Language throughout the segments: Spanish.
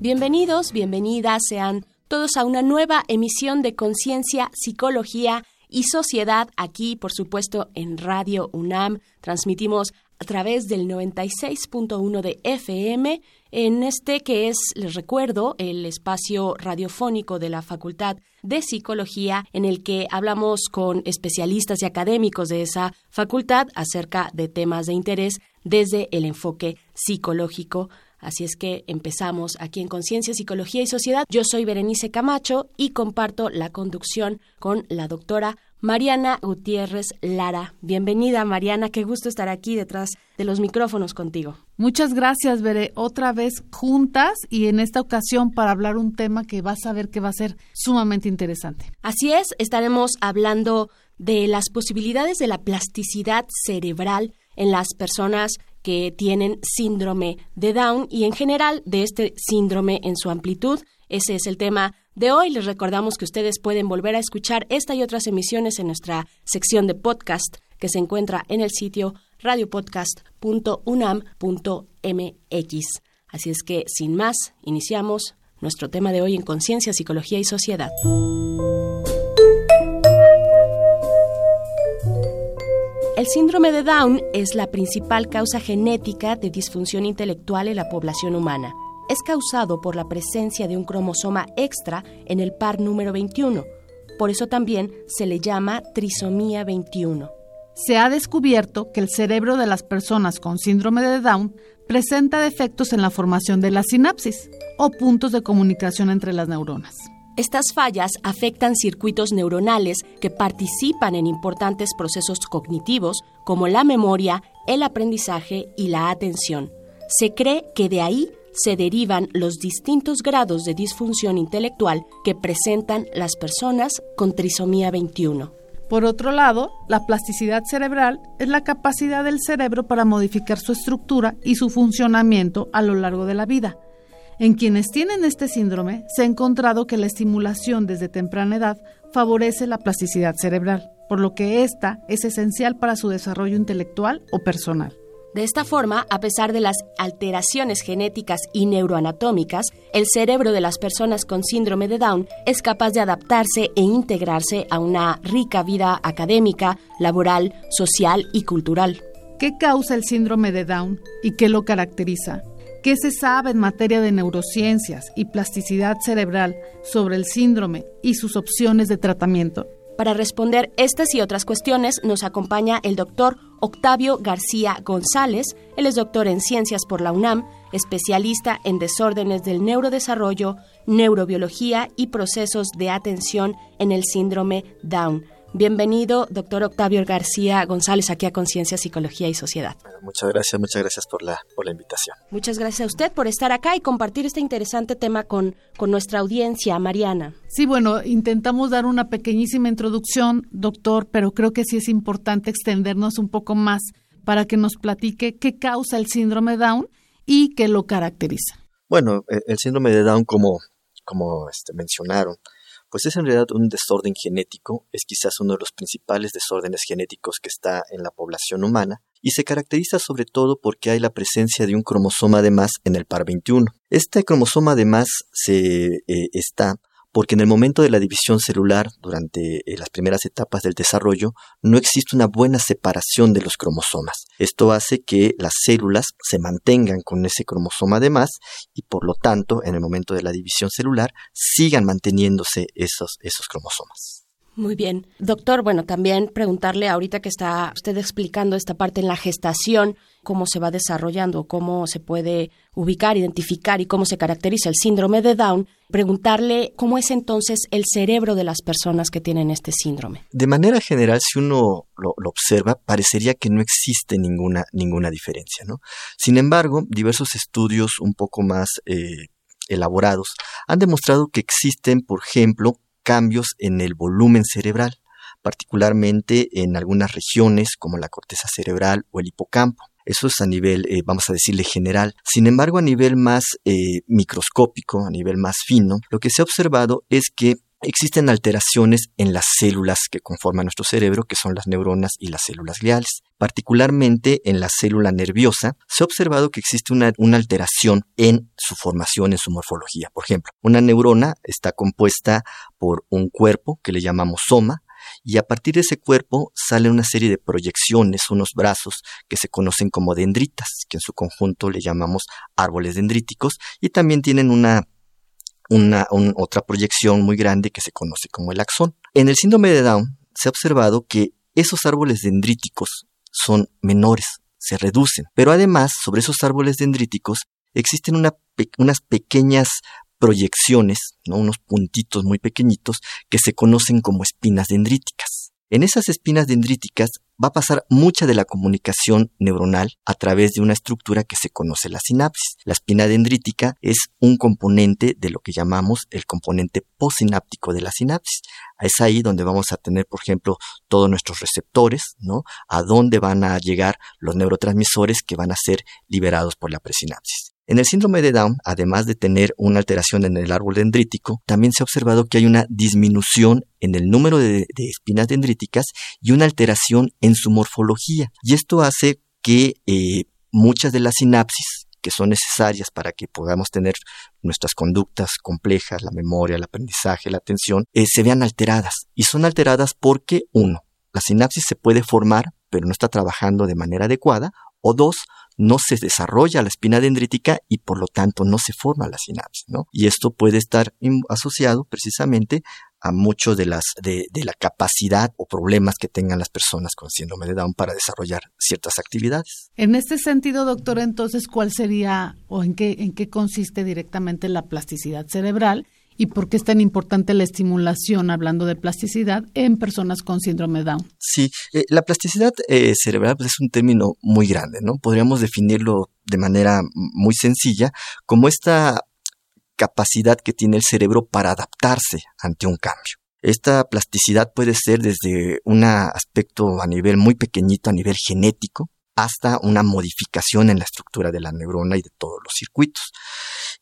Bienvenidos, bienvenidas sean todos a una nueva emisión de Conciencia, Psicología y Sociedad aquí, por supuesto, en Radio UNAM. Transmitimos a través del 96.1 de FM en este que es, les recuerdo, el espacio radiofónico de la Facultad de Psicología en el que hablamos con especialistas y académicos de esa facultad acerca de temas de interés desde el enfoque psicológico Así es que empezamos aquí en Conciencia, Psicología y Sociedad. Yo soy Berenice Camacho y comparto la conducción con la doctora Mariana Gutiérrez Lara. Bienvenida, Mariana. Qué gusto estar aquí detrás de los micrófonos contigo. Muchas gracias, Veré. Otra vez juntas y en esta ocasión para hablar un tema que vas a ver que va a ser sumamente interesante. Así es, estaremos hablando de las posibilidades de la plasticidad cerebral en las personas que tienen síndrome de Down y en general de este síndrome en su amplitud. Ese es el tema de hoy. Les recordamos que ustedes pueden volver a escuchar esta y otras emisiones en nuestra sección de podcast que se encuentra en el sitio radiopodcast.unam.mx. Así es que, sin más, iniciamos nuestro tema de hoy en Conciencia, Psicología y Sociedad. Síndrome de Down es la principal causa genética de disfunción intelectual en la población humana. Es causado por la presencia de un cromosoma extra en el par número 21. Por eso también se le llama trisomía 21. Se ha descubierto que el cerebro de las personas con síndrome de Down presenta defectos en la formación de la sinapsis o puntos de comunicación entre las neuronas. Estas fallas afectan circuitos neuronales que participan en importantes procesos cognitivos como la memoria, el aprendizaje y la atención. Se cree que de ahí se derivan los distintos grados de disfunción intelectual que presentan las personas con trisomía 21. Por otro lado, la plasticidad cerebral es la capacidad del cerebro para modificar su estructura y su funcionamiento a lo largo de la vida en quienes tienen este síndrome, se ha encontrado que la estimulación desde temprana edad favorece la plasticidad cerebral, por lo que esta es esencial para su desarrollo intelectual o personal. De esta forma, a pesar de las alteraciones genéticas y neuroanatómicas, el cerebro de las personas con síndrome de Down es capaz de adaptarse e integrarse a una rica vida académica, laboral, social y cultural. ¿Qué causa el síndrome de Down y qué lo caracteriza? ¿Qué se sabe en materia de neurociencias y plasticidad cerebral sobre el síndrome y sus opciones de tratamiento? Para responder estas y otras cuestiones nos acompaña el doctor Octavio García González. Él es doctor en ciencias por la UNAM, especialista en desórdenes del neurodesarrollo, neurobiología y procesos de atención en el síndrome Down. Bienvenido, doctor Octavio García González, aquí a Conciencia, Psicología y Sociedad. muchas gracias, muchas gracias por la, por la invitación. Muchas gracias a usted por estar acá y compartir este interesante tema con, con nuestra audiencia, Mariana. Sí, bueno, intentamos dar una pequeñísima introducción, doctor, pero creo que sí es importante extendernos un poco más para que nos platique qué causa el síndrome Down y qué lo caracteriza. Bueno, e, el síndrome de Down, como, como este, mencionaron, pues es en realidad un desorden genético, es quizás uno de los principales desórdenes genéticos que está en la población humana, y se caracteriza sobre todo porque hay la presencia de un cromosoma de más en el par 21. Este cromosoma de más se eh, está porque en el momento de la división celular, durante eh, las primeras etapas del desarrollo, no existe una buena separación de los cromosomas. Esto hace que las células se mantengan con ese cromosoma de más y por lo tanto, en el momento de la división celular, sigan manteniéndose esos, esos cromosomas. Muy bien. Doctor, bueno, también preguntarle ahorita que está usted explicando esta parte en la gestación, cómo se va desarrollando, cómo se puede ubicar, identificar y cómo se caracteriza el síndrome de Down, preguntarle cómo es entonces el cerebro de las personas que tienen este síndrome. De manera general, si uno lo, observa, parecería que no existe ninguna, ninguna diferencia, ¿no? Sin embargo, diversos estudios un poco más eh, elaborados han demostrado que existen, por ejemplo, cambios en el volumen cerebral, particularmente en algunas regiones como la corteza cerebral o el hipocampo. Eso es a nivel, eh, vamos a decirle, general. Sin embargo, a nivel más eh, microscópico, a nivel más fino, lo que se ha observado es que existen alteraciones en las células que conforman nuestro cerebro, que son las neuronas y las células gliales. Particularmente en la célula nerviosa, se ha observado que existe una, alteración en su formación, en su morfología. Por ejemplo, una neurona está compuesta por un cuerpo que le llamamos soma, y a partir de ese cuerpo sale una serie de proyecciones, unos brazos que se conocen como dendritas, que en su conjunto le llamamos árboles dendríticos, y también tienen una, una otra proyección muy grande que se conoce como el axón. En el síndrome de Down se ha observado que esos árboles dendríticos son menores, se reducen, pero además sobre esos árboles dendríticos existen unas pequeñas proyecciones, ¿no? unos puntitos muy pequeñitos que se conocen como espinas dendríticas. En esas espinas dendríticas va a pasar mucha de la comunicación neuronal a través de una estructura que se conoce la sinapsis. La espina dendrítica es un componente de lo que llamamos el componente postsináptico de la sinapsis. Es ahí donde vamos a tener, por ejemplo, todos nuestros receptores, ¿no? A dónde van a llegar los neurotransmisores que van a ser liberados por la presinapsis. En el síndrome de Down, además de tener una alteración en el árbol dendrítico, también se ha observado que hay una disminución en el número de, espinas dendríticas y una alteración en su morfología. Y esto hace que eh, muchas de las sinapsis que son necesarias para que podamos tener nuestras conductas complejas, la memoria, el aprendizaje, la atención, eh, se vean alteradas. Y son alteradas porque, uno, la sinapsis se puede formar, pero no está trabajando de manera adecuada, o dos, no se desarrolla la espina dendrítica y por lo tanto no se forma la sinapsis, ¿no? Y esto puede estar asociado precisamente a mucho de las de, la capacidad o problemas que tengan las personas con síndrome de Down para desarrollar ciertas actividades. En este sentido, doctor, entonces, ¿cuál sería o en qué en qué consiste directamente la plasticidad cerebral y por qué es tan importante la estimulación, hablando de plasticidad, en personas con síndrome Down. Sí, eh, la plasticidad eh, cerebral pues, es un término muy grande, ¿no? Podríamos definirlo de manera muy sencilla como esta capacidad que tiene el cerebro para adaptarse ante un cambio. Esta plasticidad puede ser desde un aspecto a nivel muy pequeñito, a nivel genético, hasta una modificación en la estructura de la neurona y de todos los circuitos.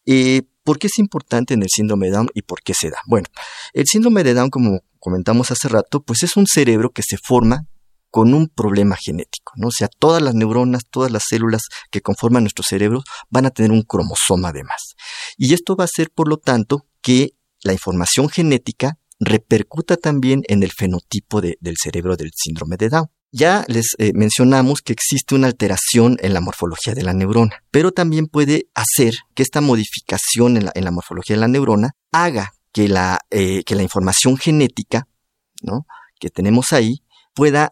Eh, ¿Por qué es importante en el síndrome de Down y por qué se da? Bueno, el síndrome de Down, como comentamos hace rato, pues es un cerebro que se forma con un problema genético, ¿no? O sea, todas las neuronas, todas las células que conforman nuestro cerebro van a tener un cromosoma de más. Y esto va a hacer, por lo tanto, que la información genética repercuta también en el fenotipo del cerebro del síndrome de Down. Ya les eh, mencionamos que existe una alteración en la morfología de la neurona, pero también puede hacer que esta modificación en la, morfología de la neurona haga que la, eh, la información genética que tenemos ahí pueda,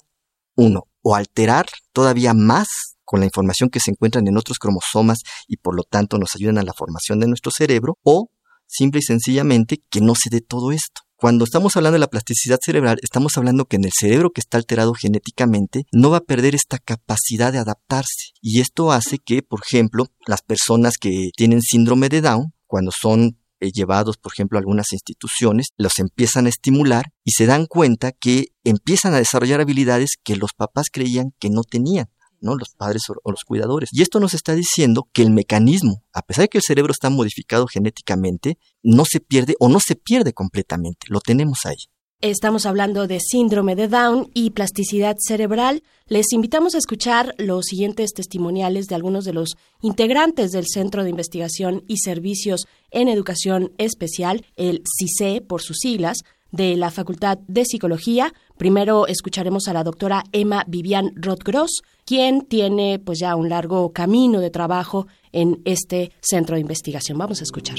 uno, o alterar todavía más con la información que se encuentran en otros cromosomas y por lo tanto nos ayudan a la formación de nuestro cerebro, o simple y sencillamente que no se dé todo esto. Cuando estamos hablando de la plasticidad cerebral, estamos hablando que en el cerebro que está alterado genéticamente no va a perder esta capacidad de adaptarse. Y esto hace que, por ejemplo, las personas que tienen síndrome de Down, cuando son eh, llevados, por ejemplo, a algunas instituciones, los empiezan a estimular y se dan cuenta que empiezan a desarrollar habilidades que los papás creían que no tenían. Los padres o los cuidadores. Y esto nos está diciendo que el mecanismo, a pesar de que el cerebro está modificado genéticamente, no se pierde o no se pierde completamente. Lo tenemos ahí. Estamos hablando de síndrome de Down y plasticidad cerebral. Les invitamos a escuchar los siguientes testimoniales de algunos de los integrantes del Centro de Investigación y Servicios en Educación Especial, el CICE por sus siglas, de la Facultad de Psicología. Primero escucharemos a la doctora Emma Vivian Rothgross, quien tiene pues ya un largo camino de trabajo en este centro de investigación. Vamos a escuchar.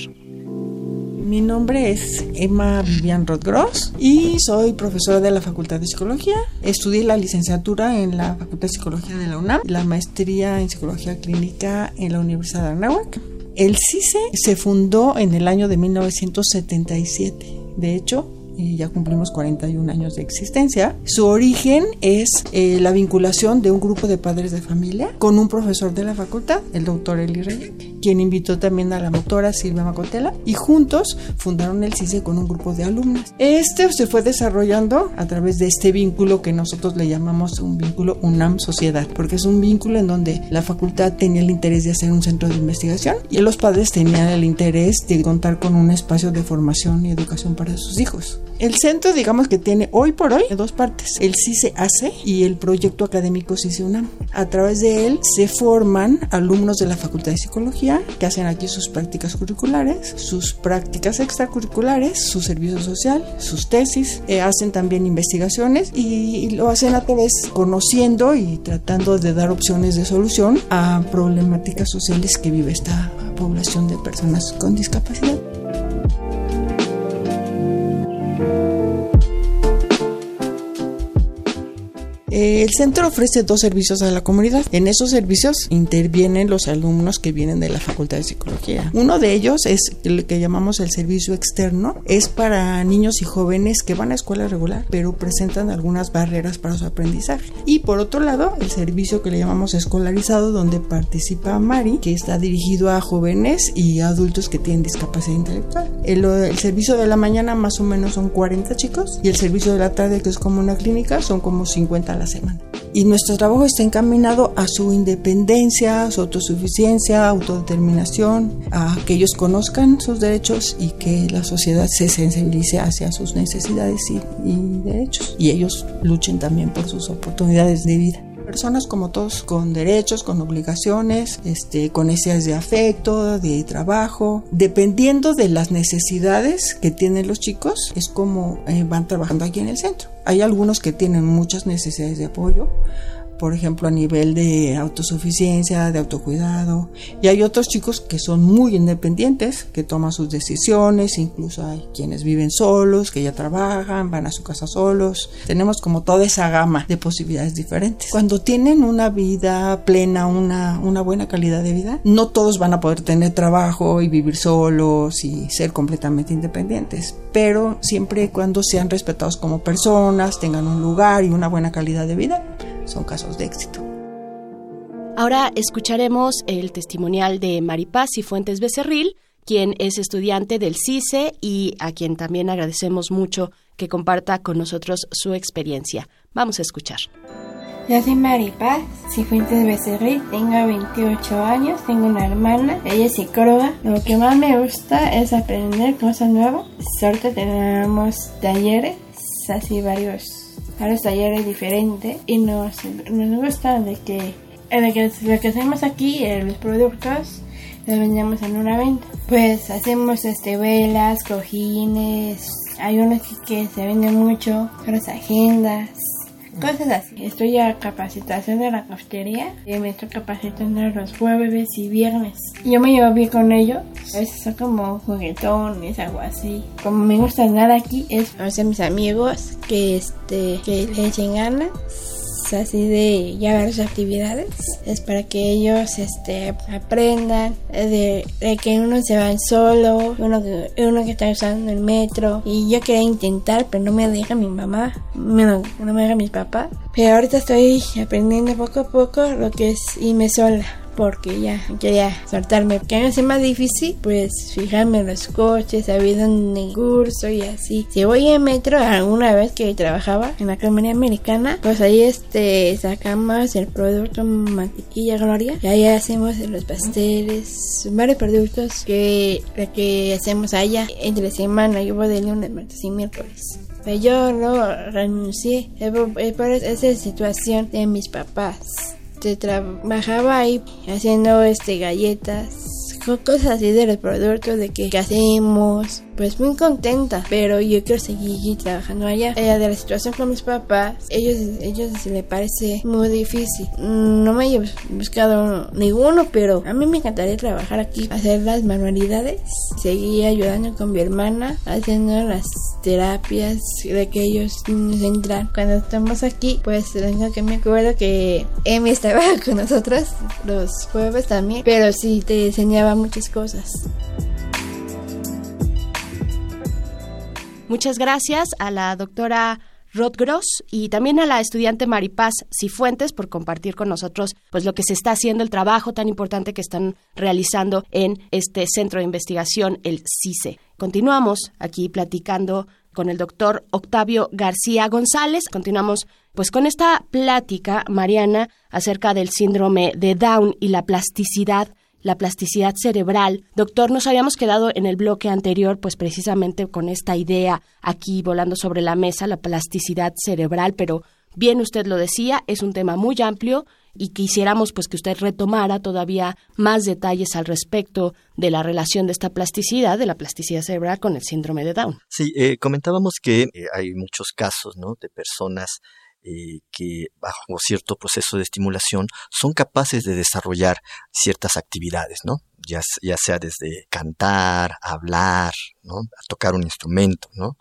Mi nombre es Emma Vivian Rothgross y soy profesora de la Facultad de Psicología. Estudié la licenciatura en la Facultad de Psicología de la UNAM, la maestría en Psicología Clínica en la Universidad de Anáhuac. El CICE se fundó en el año de 1977. De hecho, y ya cumplimos 41 años de existencia. Su origen es eh, la vinculación de un grupo de padres de familia con un profesor de la facultad, el doctor Eli Reyes, quien invitó también a la motora Silvia Macotela y juntos fundaron el CICE con un grupo de alumnas. Este se fue desarrollando a través de este vínculo que nosotros le llamamos un vínculo UNAM-sociedad, porque es un vínculo en donde la facultad tenía el interés de hacer un centro de investigación y los padres tenían el interés de contar con un espacio de formación y educación para sus hijos. El centro, digamos que tiene hoy por hoy dos partes, el CICE hace y el proyecto académico CICE UNAM. A través de él se forman alumnos de la Facultad de Psicología que hacen aquí sus prácticas curriculares, sus prácticas extracurriculares, su servicio social, sus tesis, eh, hacen también investigaciones y, lo hacen a través conociendo y tratando de dar opciones de solución a problemáticas sociales que vive esta población de personas con discapacidad. thank you Eh, el centro ofrece dos servicios a la comunidad. En esos servicios intervienen los alumnos que vienen de la Facultad de Psicología. Uno de ellos es el que llamamos el servicio externo. Es para niños y jóvenes que van a escuela regular, pero presentan algunas barreras para su aprendizaje. Y por otro lado, el servicio que le llamamos escolarizado, donde participa Mari, que está dirigido a jóvenes y adultos que tienen discapacidad intelectual. El, servicio de la mañana más o menos son 40 chicos y el servicio de la tarde, que es como una clínica, son como 50 a la Y nuestro trabajo está encaminado a su independencia, su autosuficiencia, autodeterminación, a que ellos conozcan sus derechos y que la sociedad se sensibilice hacia sus necesidades y derechos. Y ellos luchen también por sus oportunidades de vida personas como todos con derechos, con obligaciones, este, con necesidades de afecto, de trabajo, dependiendo de las necesidades que tienen los chicos, es como eh, van trabajando aquí en el centro. Hay algunos que tienen muchas necesidades de apoyo, por ejemplo, a nivel de autosuficiencia, de autocuidado. Y hay otros chicos que son muy independientes, que toman sus decisiones, incluso hay quienes viven solos, que ya trabajan, van a su casa solos. Tenemos como toda esa gama de posibilidades diferentes. Cuando tienen una vida plena, una, buena calidad de vida, no todos van a poder tener trabajo y vivir solos y ser completamente independientes, pero siempre y cuando sean respetados como personas, tengan un lugar y una buena calidad de vida, son casos de éxito. Ahora escucharemos el testimonial de Maripaz y Fuentes Becerril, quien es estudiante del CICE y a quien también agradecemos mucho que comparta con nosotros su experiencia. Vamos a escuchar. Yo soy Maripaz Cifuentes Becerril, tengo 28 años, tengo una hermana, ella es psicóloga. Lo que más me gusta es aprender cosas nuevas. Ahorita tenemos talleres, así varios a los talleres diferentes y nos, nos gusta de que, de que lo que hacemos aquí, los productos, los vendemos en una venta. Pues hacemos este velas, cojines, hay unos que, se venden mucho, las agendas, cosas así. Estoy a capacitación de la cafetería y me estoy capacitando los jueves y viernes. Yo me llevo bien con ellos. A veces son como juguetones, algo así. Como me gusta nada aquí es hacer mis amigos que este que le echen ganas así de llevar sus actividades es para que ellos este aprendan de, que uno se va solo uno que uno que está usando el metro y yo quería intentar pero no me deja mi mamá no, no me deja mi papá pero ahorita estoy aprendiendo poco a poco lo que es irme sola porque ya quería soltarme. Que a es más difícil, pues fijarme en los coches, saber dónde curso y así. Si voy en metro, alguna vez que trabajaba en la comunidad americana, pues ahí este sacamos el producto mantequilla gloria y ahí hacemos los pasteles, varios productos que, que hacemos allá entre semana. Yo voy de lunes, martes y miércoles. Yo no renuncié por esa situación de mis papás trabajaba ahí haciendo este galletas cosas así de los productos de que, hacemos pues muy contenta. Pero yo quiero seguir trabajando allá. Eh, de la situación con mis papás ellos ellos se le parece muy difícil. No me he buscado ninguno pero a mí me encantaría trabajar aquí hacer las manualidades seguir ayudando con mi hermana haciendo las terapias de que ellos nos entran. Cuando estamos aquí pues tengo que me acuerdo que Emi estaba con nosotros los jueves también pero sí te enseñaba muchas cosas. Muchas gracias a la doctora Rod Gross y también a la estudiante Maripaz Cifuentes por compartir con nosotros pues lo que se está haciendo, el trabajo tan importante que están realizando en este centro de investigación, el CICE. Continuamos aquí platicando con el doctor Octavio García González. Continuamos pues con esta plática, Mariana, acerca del síndrome de Down y la plasticidad la plasticidad cerebral. Doctor, nos habíamos quedado en el bloque anterior, pues precisamente con esta idea aquí volando sobre la mesa, la plasticidad cerebral, pero bien usted lo decía, es un tema muy amplio y quisiéramos pues que usted retomara todavía más detalles al respecto de la relación de esta plasticidad, de la plasticidad cerebral con el síndrome de Down. Sí, eh, comentábamos que eh, hay muchos casos, ¿no? De personas eh, que bajo cierto proceso de estimulación son capaces de desarrollar ciertas actividades, ¿no? Ya, sea desde cantar, hablar. A tocar un instrumento, ¿no?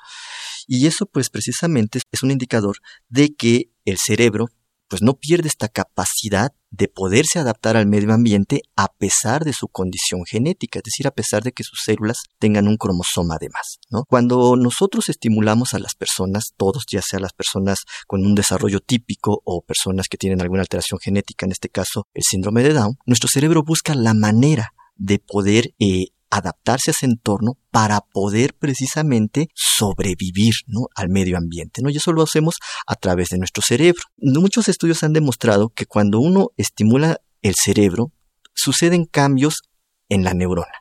Y eso pues precisamente es un indicador de que el cerebro pues no pierde esta capacidad de poderse adaptar al medio ambiente a pesar de su condición genética, es decir, a pesar de que sus células tengan un cromosoma de más. ¿no? Cuando nosotros estimulamos a las personas, todos, ya sea las personas con un desarrollo típico o personas que tienen alguna alteración genética, en este caso el síndrome de Down, nuestro cerebro busca la manera de poder eh, adaptarse a ese entorno para poder precisamente sobrevivir al medio ambiente. ¿no? Y eso lo hacemos a través de nuestro cerebro. Muchos estudios han demostrado que cuando uno estimula el cerebro, suceden cambios en la neurona.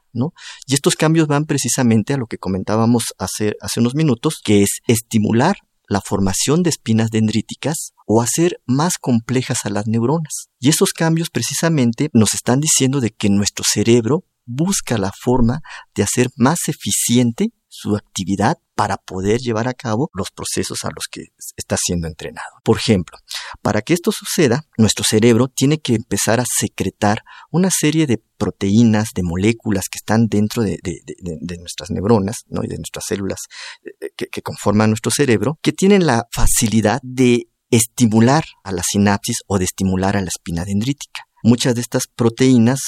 Y estos cambios van precisamente a lo que comentábamos hace, hace unos minutos, que es estimular la formación de espinas dendríticas o hacer más complejas a las neuronas. Y esos cambios precisamente nos están diciendo de que nuestro cerebro busca la forma de hacer más eficiente su actividad para poder llevar a cabo los procesos a los que está siendo entrenado. Por ejemplo, para que esto suceda, nuestro cerebro tiene que empezar a secretar una serie de proteínas, de moléculas que están dentro de, nuestras neuronas ¿no? y de nuestras células eh, que, que conforman nuestro cerebro, que tienen la facilidad de estimular a la sinapsis o de estimular a la espina dendrítica. Muchas de estas proteínas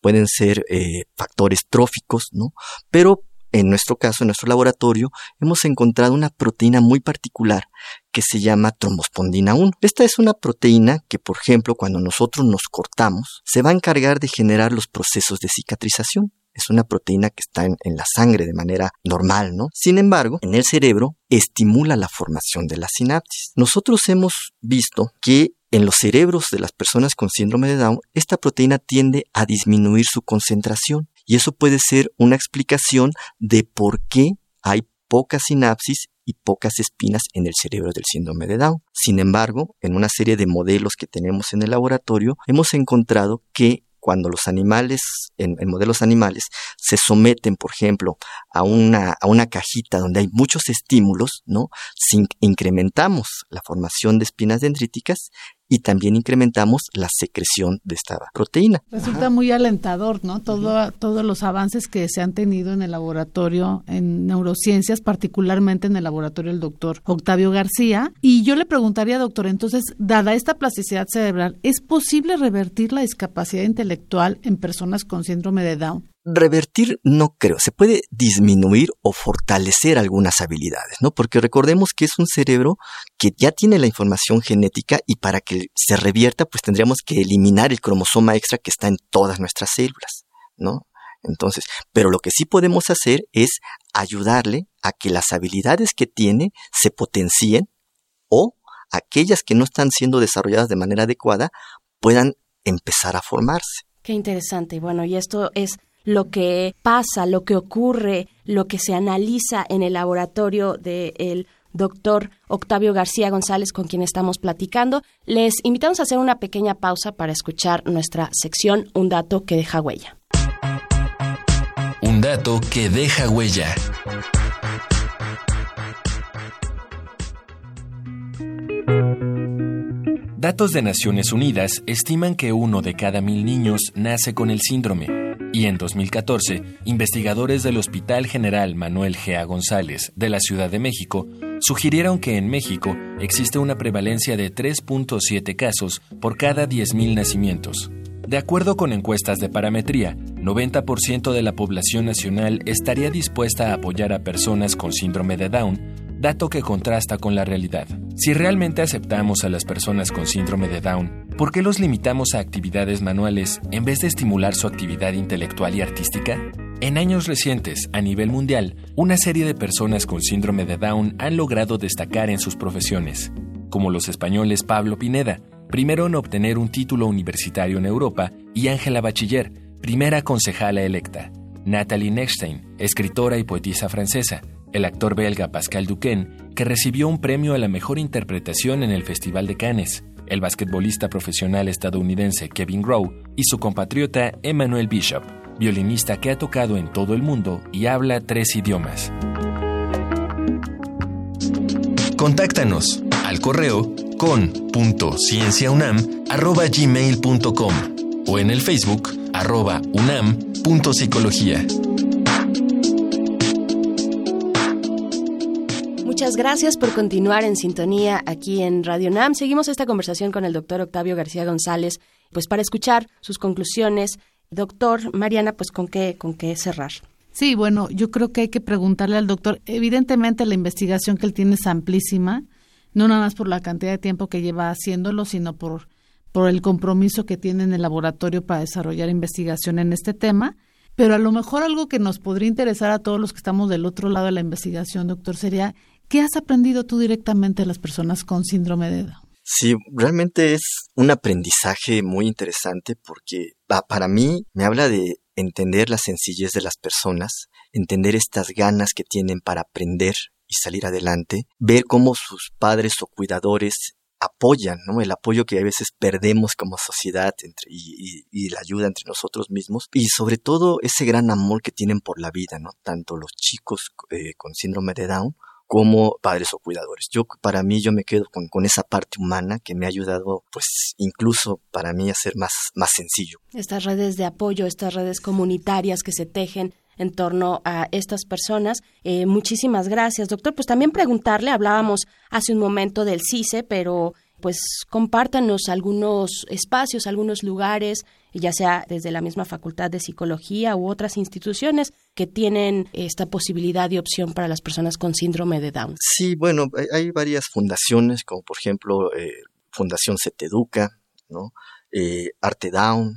pueden ser eh, factores tróficos, ¿no? Pero en nuestro caso, en nuestro laboratorio, hemos encontrado una proteína muy particular que se llama trombospondina 1. Esta es una proteína que, por ejemplo, cuando nosotros nos cortamos, se va a encargar de generar los procesos de cicatrización. Es una proteína que está en, en, la sangre de manera normal, ¿no? Sin embargo, en el cerebro estimula la formación de la sinapsis. Nosotros hemos visto que en los cerebros de las personas con síndrome de Down, esta proteína tiende a disminuir su concentración y eso puede ser una explicación de por qué hay pocas sinapsis y pocas espinas en el cerebro del síndrome de Down. Sin embargo, en una serie de modelos que tenemos en el laboratorio, hemos encontrado que cuando los animales, en, modelos animales, se someten, por ejemplo, a una, a una cajita donde hay muchos estímulos, ¿no? Incrementamos la formación de espinas dendríticas y también incrementamos la secreción de esta proteína. Resulta muy alentador, ¿no? Todo, Todos los avances que se han tenido en el laboratorio en neurociencias, particularmente en el laboratorio del doctor Octavio García. Y yo le preguntaría, doctor, entonces, dada esta plasticidad cerebral, ¿es posible revertir la discapacidad intelectual en personas con síndrome de Down? Revertir no creo, se puede disminuir o fortalecer algunas habilidades, ¿no? Porque recordemos que es un cerebro que ya tiene la información genética y para que se revierta pues tendríamos que eliminar el cromosoma extra que está en todas nuestras células, ¿no? Entonces, pero lo que sí podemos hacer es ayudarle a que las habilidades que tiene se potencien o aquellas que no están siendo desarrolladas de manera adecuada puedan empezar a formarse. Qué interesante. Bueno, y esto es lo que pasa, lo que ocurre, lo que se analiza en el laboratorio del doctor Octavio García González, con quien estamos platicando. Les invitamos a hacer una pequeña pausa para escuchar nuestra sección Un dato que deja huella. Un dato que deja huella. Datos de Naciones Unidas estiman que uno de cada mil niños nace con el síndrome y en 2014, investigadores del Hospital General Manuel G. González de la Ciudad de México sugirieron que en México existe una prevalencia de 3.7 casos por cada 10.000 nacimientos. De acuerdo con encuestas de parametría, 90% de la población nacional estaría dispuesta a apoyar a personas con síndrome de Down, dato que contrasta con la realidad. Si realmente aceptamos a las personas con síndrome de Down, ¿por qué los limitamos a actividades manuales en vez de estimular su actividad intelectual y artística? En años recientes, a nivel mundial, una serie de personas con síndrome de Down han logrado destacar en sus profesiones, como los españoles Pablo Pineda, primero en obtener un título universitario en Europa, y Ángela Bachiller, primera concejala electa. Natalie Nechstein, escritora y poetisa francesa. El actor belga Pascal Duquesne, que recibió un premio a la mejor interpretación en el Festival de Cannes. El basquetbolista profesional estadounidense Kevin Rowe y su compatriota Emmanuel Bishop, violinista que ha tocado en todo el mundo y habla tres idiomas. Contáctanos al correo con.cienciaunam.gmail.com o en el Facebook arroba unam.psicología. Muchas gracias por continuar en sintonía aquí en Radio UNAM. Seguimos esta conversación con el doctor Octavio García González, pues para escuchar sus conclusiones. Doctor Mariana, pues con qué, con qué cerrar. Sí, bueno, yo creo que hay que preguntarle al doctor. Evidentemente la investigación que él tiene es amplísima no nada más por la cantidad de tiempo que lleva haciéndolo, sino por, por el compromiso que tiene en el laboratorio para desarrollar investigación en este tema. Pero a lo mejor algo que nos podría interesar a todos los que estamos del otro lado de la investigación, doctor, sería, ¿qué has aprendido tú directamente de las personas con síndrome de Down? Sí, realmente es un aprendizaje muy interesante porque para mí me habla de entender la sencillez de las personas, entender estas ganas que tienen para aprender y salir adelante, ver cómo sus padres o cuidadores apoyan. El apoyo que a veces perdemos como sociedad y, la ayuda entre nosotros mismos y sobre todo ese gran amor que tienen por la vida, ¿no? Tanto los chicos eh, con síndrome de Down como padres o cuidadores. Yo, para mí, yo me quedo con, con, esa parte humana que me ha ayudado, pues, incluso para mí a ser más, más sencillo. Estas redes de apoyo, estas redes comunitarias que se tejen en torno a estas personas. Eh, muchísimas gracias, doctor. Pues también preguntarle, hablábamos hace un momento del CICE, pero pues compártanos algunos espacios, algunos lugares, ya sea desde la misma Facultad de Psicología u otras instituciones que tienen esta posibilidad de opción para las personas con síndrome de Down. Sí, bueno, hay varias fundaciones, como por ejemplo eh, Fundación Seteduca, ¿no? Eh, Arte Down,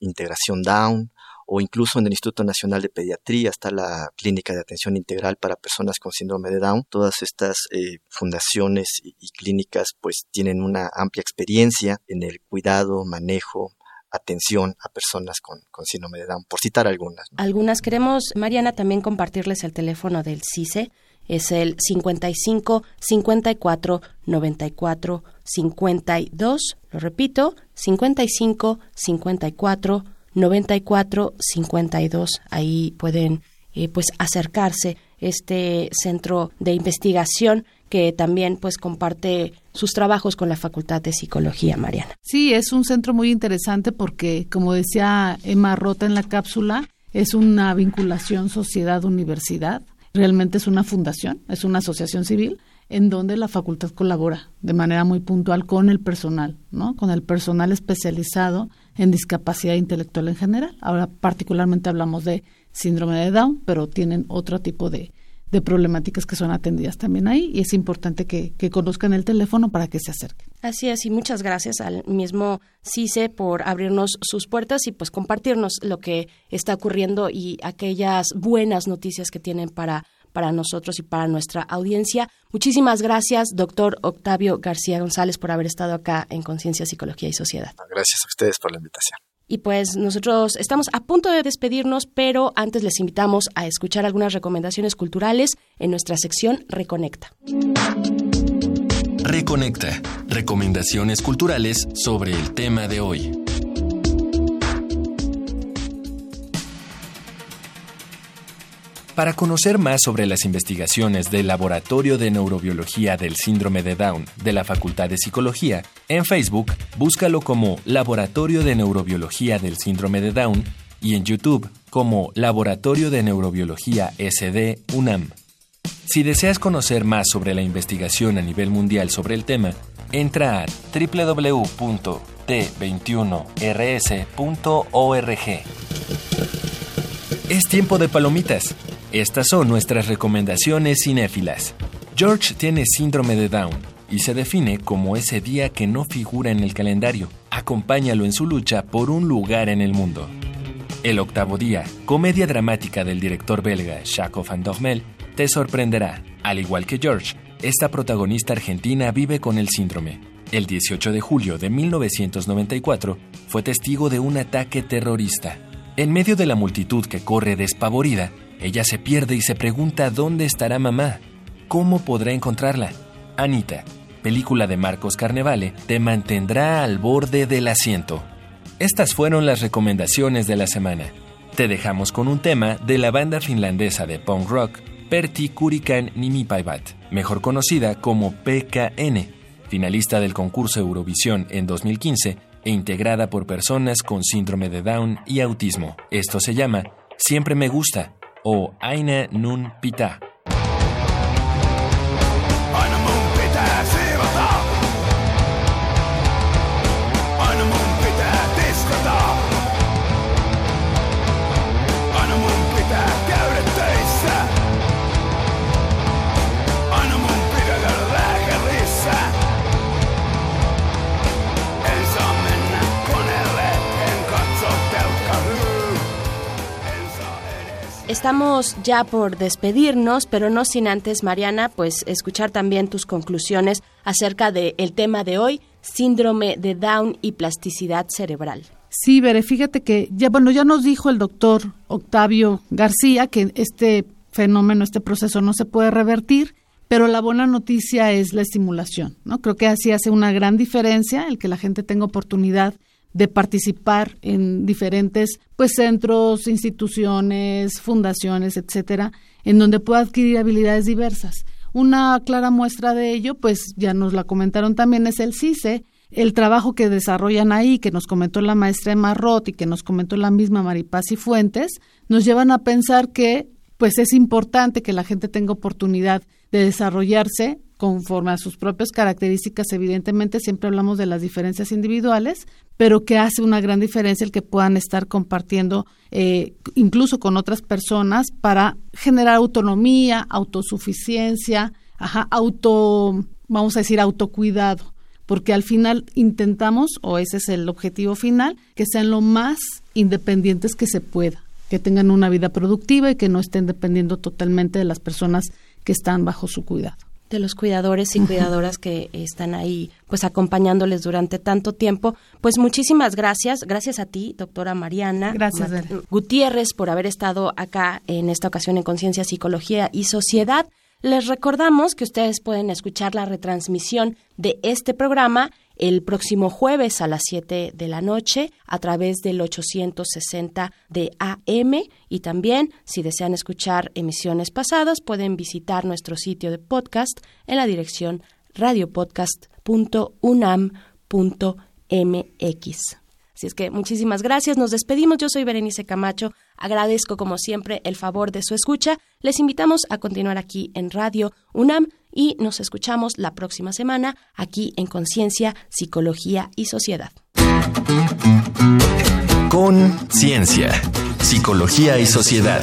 Integración Down, o incluso en el Instituto Nacional de Pediatría está la Clínica de Atención Integral para Personas con Síndrome de Down. Todas estas eh, fundaciones y, clínicas pues tienen una amplia experiencia en el cuidado, manejo, atención a personas con, síndrome de Down, por citar algunas. Algunas queremos, Mariana, también compartirles el teléfono del CICE. Es el 55 54 94 52. Lo repito, 55 54 94 52. Ahí pueden eh, pues acercarse este centro de investigación que también pues comparte sus trabajos con la Facultad de Psicología, Mariana. Sí, es un centro muy interesante porque, como decía Emma Rota en la cápsula, es una vinculación sociedad-universidad. Realmente es una fundación, es una asociación civil en donde la facultad colabora de manera muy puntual con el personal, ¿no? Con el personal especializado en discapacidad intelectual en general. Ahora particularmente hablamos de síndrome de Down, pero tienen otro tipo de, de problemáticas que son atendidas también ahí y es importante que, que, conozcan el teléfono para que se acerquen. Así es, y muchas gracias al mismo CICE por abrirnos sus puertas y pues compartirnos lo que está ocurriendo y aquellas buenas noticias que tienen para para nosotros y para nuestra audiencia. Muchísimas gracias, doctor Octavio García González, por haber estado acá en Conciencia, Psicología y Sociedad. Gracias a ustedes por la invitación. Y pues nosotros estamos a punto de despedirnos, pero antes les invitamos a escuchar algunas recomendaciones culturales en nuestra sección Reconecta. Reconecta. Recomendaciones culturales sobre el tema de hoy. Para conocer más sobre las investigaciones del Laboratorio de Neurobiología del Síndrome de Down de la Facultad de Psicología, en Facebook búscalo como Laboratorio de Neurobiología del Síndrome de Down y en YouTube como Laboratorio de Neurobiología SD UNAM. Si deseas conocer más sobre la investigación a nivel mundial sobre el tema, entra a www t21rs.org. Es tiempo de palomitas. Estas son nuestras recomendaciones cinéfilas. George tiene síndrome de Down y se define como ese día que no figura en el calendario. Acompáñalo en su lucha por un lugar en el mundo. El octavo día, comedia dramática del director belga Jacques Van Dormel, te sorprenderá. Al igual que George, esta protagonista argentina vive con el síndrome. El 18 de julio de 1994 fue testigo de un ataque terrorista. En medio de la multitud que corre despavorida, ella se pierde y se pregunta dónde estará mamá. ¿Cómo podrá encontrarla? Anita, película de Marcos Carnevale, te mantendrá al borde del asiento. Estas fueron las recomendaciones de la semana. Te dejamos con un tema de la banda finlandesa de punk rock Pertti Kurikan Nimipaivat, mejor conocida como PKN, finalista del concurso Eurovisión en 2015 e integrada por personas con síndrome de Down y autismo. Esto se llama Siempre me gusta O eine nun bitte. Estamos ya por despedirnos, pero no sin antes, Mariana, pues escuchar también tus conclusiones acerca del tema de hoy, síndrome de Down y plasticidad cerebral. Sí, Bere, fíjate que ya, bueno, ya nos dijo el doctor Octavio García que este fenómeno, este proceso no se puede revertir, pero la buena noticia es la estimulación, ¿no? Creo que así hace una gran diferencia el que la gente tenga oportunidad de participar en diferentes pues centros, instituciones, fundaciones, etcétera, en donde pueda adquirir habilidades diversas. Una clara muestra de ello, pues ya nos la comentaron también, es el CICE, el trabajo que desarrollan ahí, que nos comentó la maestra Emma Roth y que nos comentó la misma Maripaz y Fuentes, nos llevan a pensar que pues es importante que la gente tenga oportunidad de desarrollarse conforme a sus propias características, evidentemente siempre hablamos de las diferencias individuales, pero que hace una gran diferencia el que puedan estar compartiendo eh, incluso con otras personas para generar autonomía, autosuficiencia, ajá, auto, vamos a decir, autocuidado, porque al final intentamos, o ese es el objetivo final, que sean lo más independientes que se pueda, que tengan una vida productiva y que no estén dependiendo totalmente de las personas que están bajo su cuidado de los cuidadores y cuidadoras que están ahí pues acompañándoles durante tanto tiempo. Pues muchísimas gracias, gracias a ti, doctora Mariana gracias, Gutiérrez, por haber estado acá en esta ocasión en Conciencia, Psicología y Sociedad. Les recordamos que ustedes pueden escuchar la retransmisión de este programa el próximo jueves a las 7 de la noche a través del 860 de AM y también si desean escuchar emisiones pasadas pueden visitar nuestro sitio de podcast en la dirección radiopodcast.unam.mx. Así es que muchísimas gracias, nos despedimos. Yo soy Berenice Camacho, agradezco como siempre el favor de su escucha. Les invitamos a continuar aquí en Radio UNAM y nos escuchamos la próxima semana aquí en Conciencia, Psicología y Sociedad. Conciencia, Psicología y Sociedad.